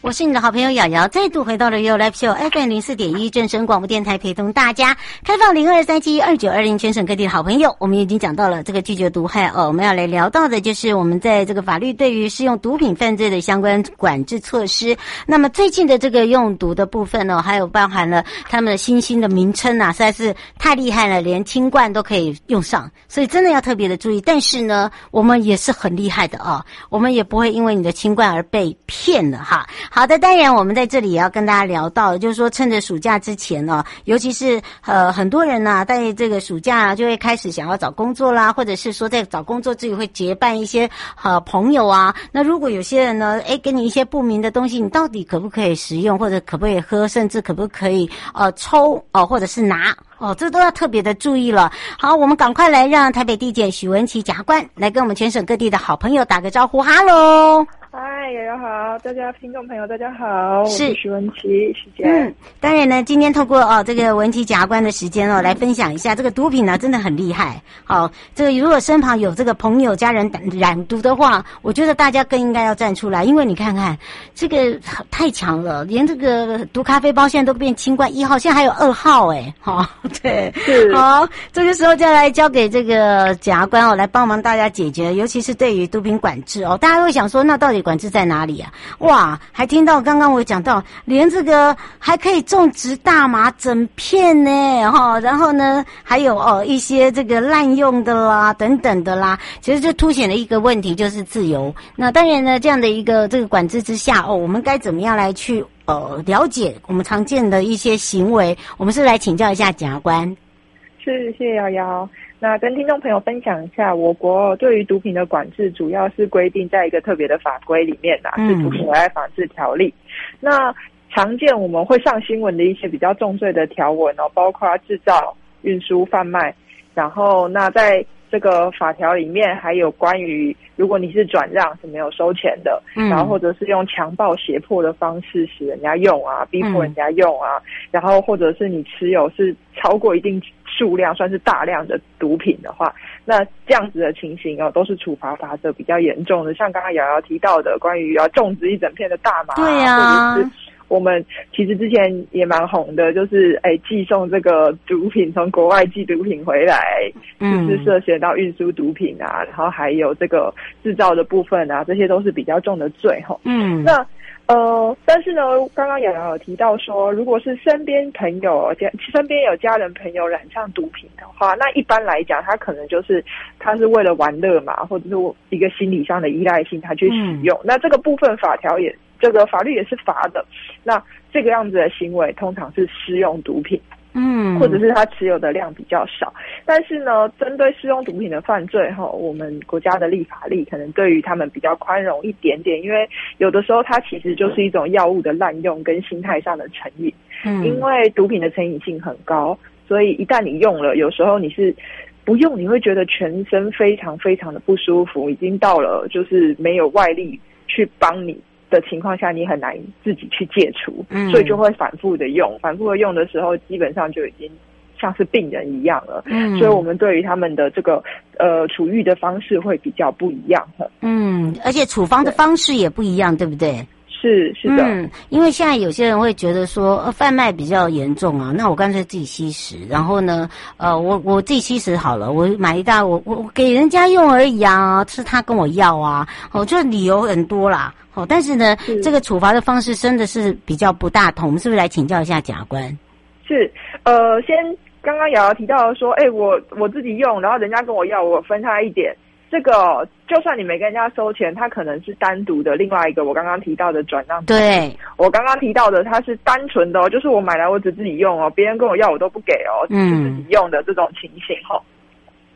我是你的好朋友瑶瑶，再度回到了 You Live Show FM 零四点一正声广播电台，陪同大家开放零二三七二九二零，全省各地的好朋友。我们已经讲到了这个拒绝毒害哦，我们要来聊到的就是我们在这个法律对于适用毒品犯罪的相关管制措施。那么最近的这个用毒的部分呢，还有包含了他们的新兴的名称啊，实在是太厉害了，连清冠都可以用上，所以真的要特别的注意。但是呢，我们也是很厉害的、哦，我们也不会因为你的清冠而被骗了哈。好的，当然我们在这里也要跟大家聊到，就是说趁着暑假之前呢，尤其是呃很多人呢，在这个暑假就会开始想要找工作啦，或者是说在找工作之余会结伴一些呃朋友啊。那如果有些人呢，诶给你一些不明的东西，你到底可不可以食用，或者可不可以喝，甚至可不可以呃抽哦、呃，或者是拿哦，这都要特别的注意了。好，我们赶快来让台北地检许文琪检察官来跟我们全省各地的好朋友打个招呼，哈喽。嗨，瑶瑶好，大家听众朋友大家好，是，我是许文琪，时间。嗯，当然呢，今天透过哦这个文琪检察官的时间哦，来分享一下这个毒品呢，真的很厉害。好，这个如果身旁有这个朋友家人染毒的话，我觉得大家更应该要站出来，因为你看看这个太强了，连这个毒咖啡包现在都变清冠一号，现在还有二号哎，好，对，是，好，这个时候就要来交给这个检察官哦，来帮忙大家解决，尤其是对于毒品管制哦，大家会想说，那到底。管制在哪哪里啊？哇，还听到刚刚我讲到，连这个还可以种植大麻整片呢，哈，然后呢，还有哦一些这个滥用的啦，等等的啦，其实就凸显了一个问题，就是自由。那当然呢，这样的一个这个管制之下，哦，我们该怎么样来去呃了解我们常见的一些行为？我们是来请教一下检察官。是，谢谢瑶瑶。那跟听众朋友分享一下，我国对于毒品的管制主要是规定在一个特别的法规里面呐，是《毒品危害防治条例》。那常见我们会上新闻的一些比较重罪的条文哦，包括制造、运输、贩卖，然后那在。这个法条里面还有关于，如果你是转让是没有收钱的，嗯，然后或者是用强暴胁迫的方式使人家用啊，逼迫人家用啊，嗯，然后或者是你持有是超过一定数量，算是大量的毒品的话，那这样子的情形哦，都是处罚法则比较严重的。像刚刚瑶瑶提到的，关于要种植一整片的大麻，对呀，啊，或者是。我们其实之前也蛮红的，就是哎，寄送这个毒品从国外寄毒品回来，就是涉嫌到运输毒品啊，然后还有这个制造的部分啊，这些都是比较重的罪哈。嗯，那呃，但是呢，刚刚瑶瑶有提到说，如果是身边朋友家身边有家人朋友染上毒品的话，那一般来讲，他可能就是他是为了玩乐嘛，或者是一个心理上的依赖性，他去使用。那这个部分法条也。这个法律也是罚的，那这个样子的行为通常是私用毒品，嗯，或者是他持有的量比较少。但是呢，针对私用毒品的犯罪，哈，我们国家的立法力可能对于他们比较宽容一点点，因为有的时候它其实就是一种药物的滥用跟心态上的成瘾。嗯，因为毒品的成瘾性很高，所以一旦你用了，有时候你是不用，你会觉得全身非常非常的不舒服，已经到了就是没有外力去帮你。的情况下，你很难自己去戒除，嗯，所以就会反复的用，反复的用的时候，基本上就已经像是病人一样了。嗯，所以我们对于他们的这个呃处遇的方式会比较不一样。嗯，而且处方的方式也不一样，对，对不对？是是的，嗯，因为现在有些人会觉得说，呃，贩卖比较严重啊，那我干脆自己吸食，然后呢，呃，我我自己吸食好了，我买一袋，我我给人家用而已啊，是他跟我要啊，哦，这理由很多啦。哦，但是呢，是这个处罚的方式真的是比较不大同，我们是不是来请教一下甲官？是，呃，先刚刚瑶瑶提到说，哎，我我自己用，然后人家跟我要，我分他一点。这个就算你没跟人家收钱，他可能是单独的另外一个我刚刚提到的转让。对，我刚刚提到的，它是单纯的哦，就是我买来我只自己用哦，别人跟我要我都不给哦，嗯，是自己用的这种情形哈。哦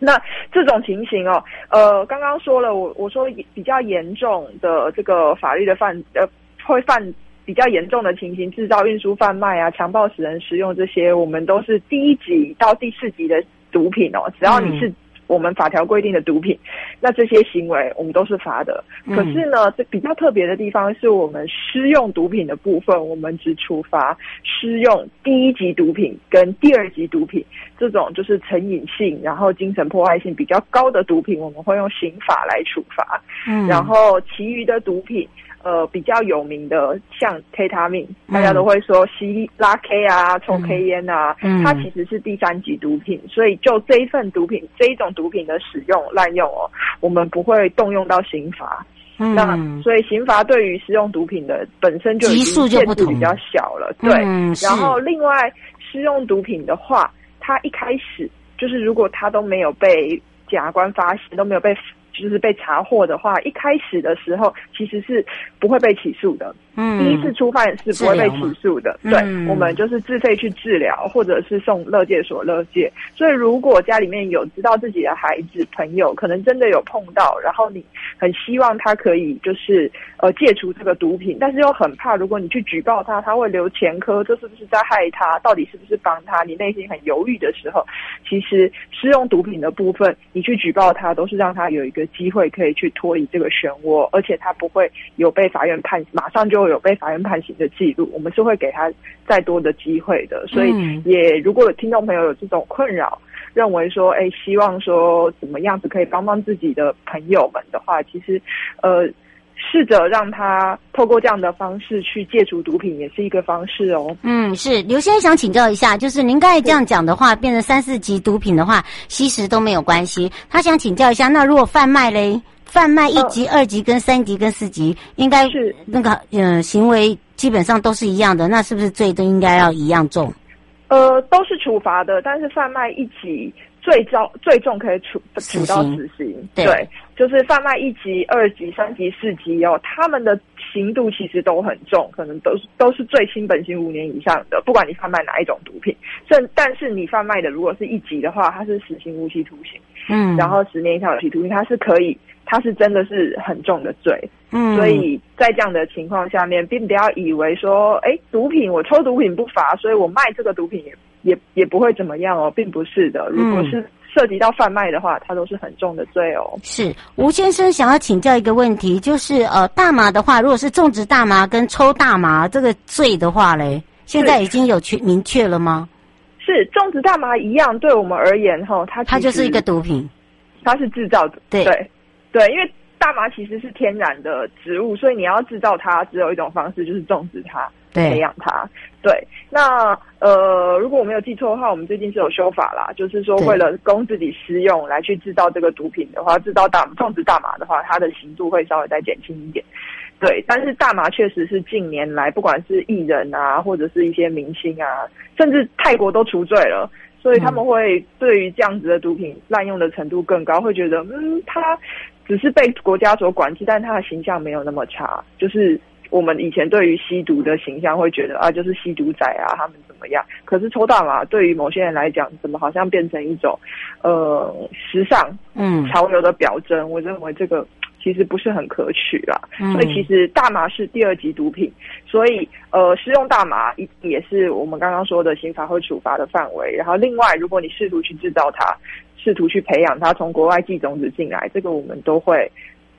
那这种情形哦，呃，刚刚说了，我我说比较严重的这个法律的犯，呃，会犯比较严重的情形，制造、运输、贩卖啊，强暴使人食用这些，我们都是第一级到第四级的毒品哦。只要你是我们法条规定的毒品，那这些行为我们都是罚的。可是呢，这比较特别的地方是我们施用毒品的部分，我们只处罚施用第一级毒品跟第二级毒品这种就是成瘾性，然后精神破坏性比较高的毒品，我们会用刑法来处罚。嗯，然后其余的毒品。呃，比较有名的像 K 他命，大家都会说吸拉 K 啊，抽 K 烟啊，嗯，它其实是第三级毒品，所以就这一份毒品，这一种毒品的使用滥用哦，我们不会动用到刑罚。嗯，那所以刑罚对于使用毒品的本身就已经限制比较小了。对，嗯，然后另外使用毒品的话，它一开始就是如果它都没有被检察官发现，都没有被。就是被查获的话，一开始的时候其实是不会被起诉的。嗯，第一次初犯是不会被起诉的。对，我们就是自费去治疗，或者是送乐戒所乐戒。所以，如果家里面有知道自己的孩子朋友可能真的有碰到，然后你很希望他可以就是呃戒除这个毒品，但是又很怕，如果你去举报他，他会留前科，这是不是在害他？到底是不是帮他？你内心很犹豫的时候，其实使用毒品的部分，你去举报他，都是让他有一个。机会可以去脱离这个漩涡，而且他不会有被法院判，马上就有被法院判刑的记录。我们是会给他再多的机会的，所以也如果有听众朋友有这种困扰，认为说，哎，希望说怎么样子可以帮帮自己的朋友们的话，其实，呃。试着让他透过这样的方式去戒除毒品，也是一个方式哦。嗯，是刘先生想请教一下，就是您刚才这样讲的话，变成三四级毒品的话，吸食都没有关系。他想请教一下，那如果贩卖嘞，贩卖一级、二级跟三级跟四级，应该是那个呃行为基本上都是一样的，那是不是罪都应该要一样重？呃，都是处罚的，但是贩卖一级。最重最重可以处处到死刑，对，对，就是贩卖一级、二级、三级、四级哦，他们的刑度其实都很重，可能都是都是最轻本刑五年以上的，不管你贩卖哪一种毒品。甚但是你贩卖的如果是一级的话，它是死刑无期徒刑，嗯，然后十年以上有期徒刑，它是可以，它是真的是很重的罪，嗯，所以在这样的情况下面，并不要以为说，哎，毒品我抽毒品不罚，所以我卖这个毒品也。也也不会怎么样哦，并不是的。如果是涉及到贩卖的话，它都是很重的罪哦。是吴先生想要请教一个问题，就是呃，大麻的话，如果是种植大麻跟抽大麻这个罪的话嘞，现在已经有确明确了吗？是种植大麻一样，对我们而言哈，它它就是一个毒品，它是制造的，对对对，因为大麻其实是天然的植物，所以你要制造它，只有一种方式，就是种植它。培养它，对。那呃，如果我没有记错的话，我们最近是有修法啦，就是说为了供自己私用来去制造这个毒品的话，制造大种植大麻的话，它的刑度会稍微再减轻一点。对，但是大麻确实是近年来，不管是艺人啊，或者是一些明星啊，甚至泰国都除罪了，所以他们会对于这样子的毒品滥用的程度更高，会觉得嗯，他只是被国家所管制，但他的形象没有那么差，就是。我们以前对于吸毒的形象会觉得啊，就是吸毒仔啊，他们怎么样？可是抽大麻对于某些人来讲，怎么好像变成一种呃时尚、嗯潮流的表征？我认为这个其实不是很可取啦。嗯、所以其实大麻是第二级毒品，所以呃，食用大麻一也是我们刚刚说的刑法会处罚的范围。然后另外，如果你试图去制造它，试图去培养它，从国外寄种子进来，这个我们都会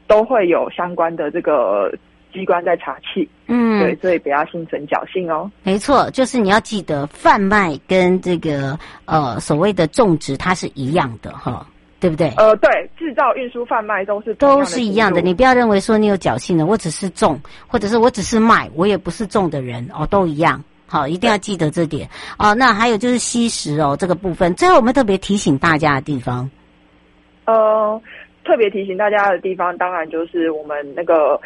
都会有相关的这个。机关在查缉，嗯，对，所以不要心存侥幸哦。没错，就是你要记得贩卖跟这个呃所谓的种植它是一样的哈，对不对？呃，对，制造、运输、贩卖都是都是一样的。你不要认为说你有侥幸的，我只是种，或者是我只是卖，我也不是种的人哦，都一样。好，一定要记得这点哦。那还有就是吸食哦这个部分，最后我们特别提醒大家的地方，呃，特别提醒大家的地方，当然就是我们那个。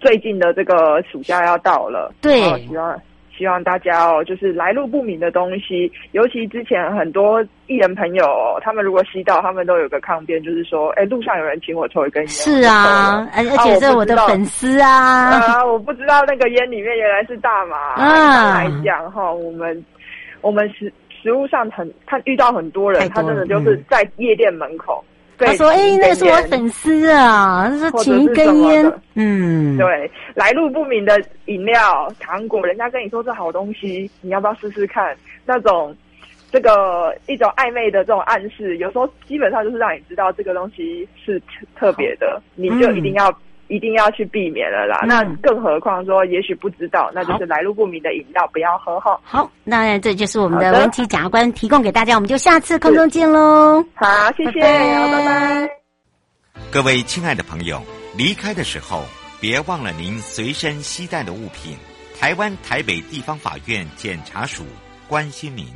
最近的这个暑假要到了，对，希望希望大家哦，就是来路不明的东西，尤其之前很多艺人朋友，哦，他们如果吸到，他们都有个抗辩，就是说，哎，路上有人请我抽一根烟，是啊，而而且是我的粉丝啊，啊，我不知道那个烟里面原来是大麻。啊，来讲哈，我们我们实实务上很他遇到很多人，他真的就是在夜店门口。嗯他说：“哎、欸，那是我粉丝啊，他说请一根烟，嗯，对，来路不明的饮料、糖果，人家跟你说这好东西，你要不要试试看？那种这个一种暧昧的这种暗示，有时候基本上就是让你知道这个东西是特别的，你就一定要。嗯一定要去避免了啦。嗯、那更何况说，也许不知道，那就是来路不明的饮料不要喝哈。好，那这就是我们的文体检察官提供给大家，我们就下次空中见喽。好，谢谢，拜拜。拜拜。各位亲爱的朋友，离开的时候别忘了您随身携带的物品。台湾台北地方法院检察署关心您。